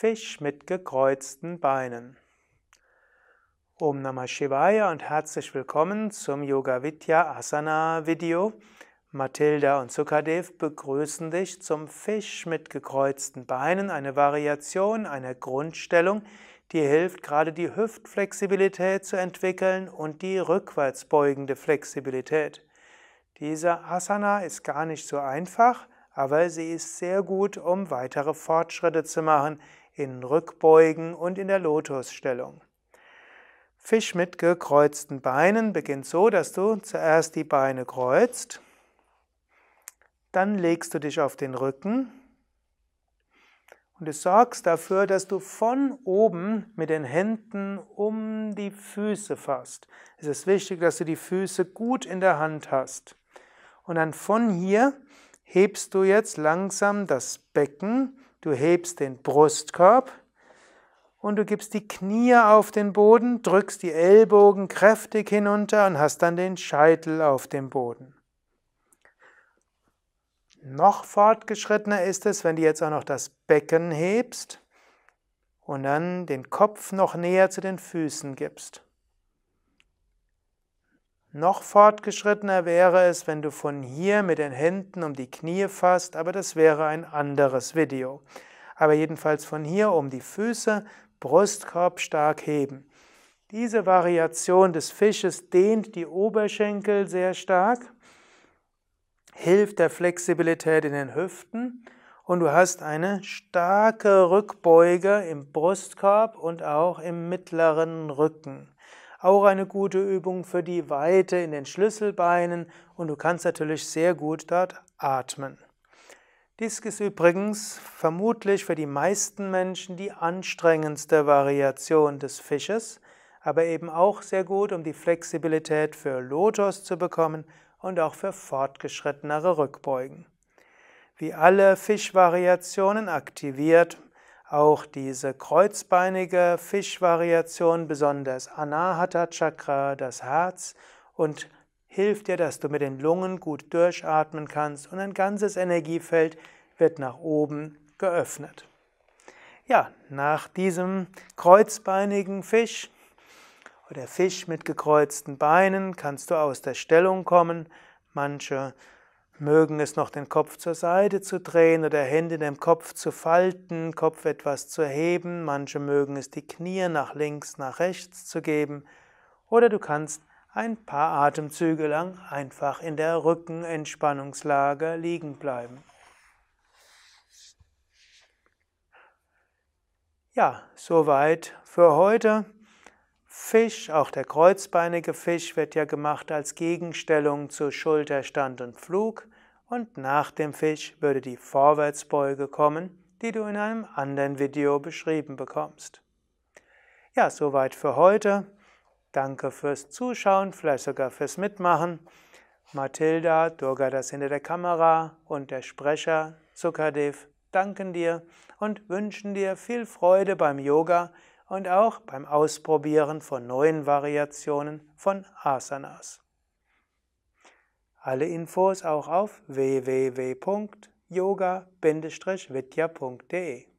Fisch mit gekreuzten Beinen. Om Namah Shivaya und herzlich willkommen zum Yoga Vidya Asana Video. Mathilda und Sukadev begrüßen dich zum Fisch mit gekreuzten Beinen, eine Variation einer Grundstellung, die hilft, gerade die Hüftflexibilität zu entwickeln und die rückwärtsbeugende Flexibilität. Diese Asana ist gar nicht so einfach, aber sie ist sehr gut, um weitere Fortschritte zu machen in Rückbeugen und in der Lotusstellung. Fisch mit gekreuzten Beinen beginnt so, dass du zuerst die Beine kreuzt, dann legst du dich auf den Rücken und du sorgst dafür, dass du von oben mit den Händen um die Füße fasst. Es ist wichtig, dass du die Füße gut in der Hand hast. Und dann von hier hebst du jetzt langsam das Becken, du hebst den Brustkorb und du gibst die Knie auf den Boden, drückst die Ellbogen kräftig hinunter und hast dann den Scheitel auf dem Boden. Noch fortgeschrittener ist es, wenn du jetzt auch noch das Becken hebst und dann den Kopf noch näher zu den Füßen gibst. Noch fortgeschrittener wäre es, wenn du von hier mit den Händen um die Knie fasst, aber das wäre ein anderes Video. Aber jedenfalls von hier um die Füße Brustkorb stark heben. Diese Variation des Fisches dehnt die Oberschenkel sehr stark, hilft der Flexibilität in den Hüften und du hast eine starke Rückbeuge im Brustkorb und auch im mittleren Rücken. Auch eine gute Übung für die Weite in den Schlüsselbeinen und du kannst natürlich sehr gut dort atmen. Dies ist übrigens vermutlich für die meisten Menschen die anstrengendste Variation des Fisches, aber eben auch sehr gut, um die Flexibilität für Lotus zu bekommen und auch für fortgeschrittenere Rückbeugen. Wie alle Fischvariationen aktiviert auch diese kreuzbeinige Fischvariation, besonders Anahata Chakra, das Herz, und hilft dir, dass du mit den Lungen gut durchatmen kannst und ein ganzes Energiefeld wird nach oben geöffnet. Ja, nach diesem kreuzbeinigen Fisch oder Fisch mit gekreuzten Beinen kannst du aus der Stellung kommen. Manche mögen es noch den Kopf zur Seite zu drehen oder Hände in dem Kopf zu falten, Kopf etwas zu heben. Manche mögen es die Knie nach links, nach rechts zu geben. Oder du kannst ein paar Atemzüge lang einfach in der Rückenentspannungslage liegen bleiben. Ja, soweit für heute. Fisch, auch der kreuzbeinige Fisch wird ja gemacht als Gegenstellung zu Schulterstand und Flug und nach dem Fisch würde die Vorwärtsbeuge kommen, die du in einem anderen Video beschrieben bekommst. Ja, soweit für heute. Danke fürs Zuschauen, vielleicht sogar fürs Mitmachen. Mathilda, Durga das hinter der Kamera und der Sprecher Zukadev danken dir und wünschen dir viel Freude beim Yoga und auch beim Ausprobieren von neuen Variationen von Asanas. Alle Infos auch auf www.yoga-vidya.de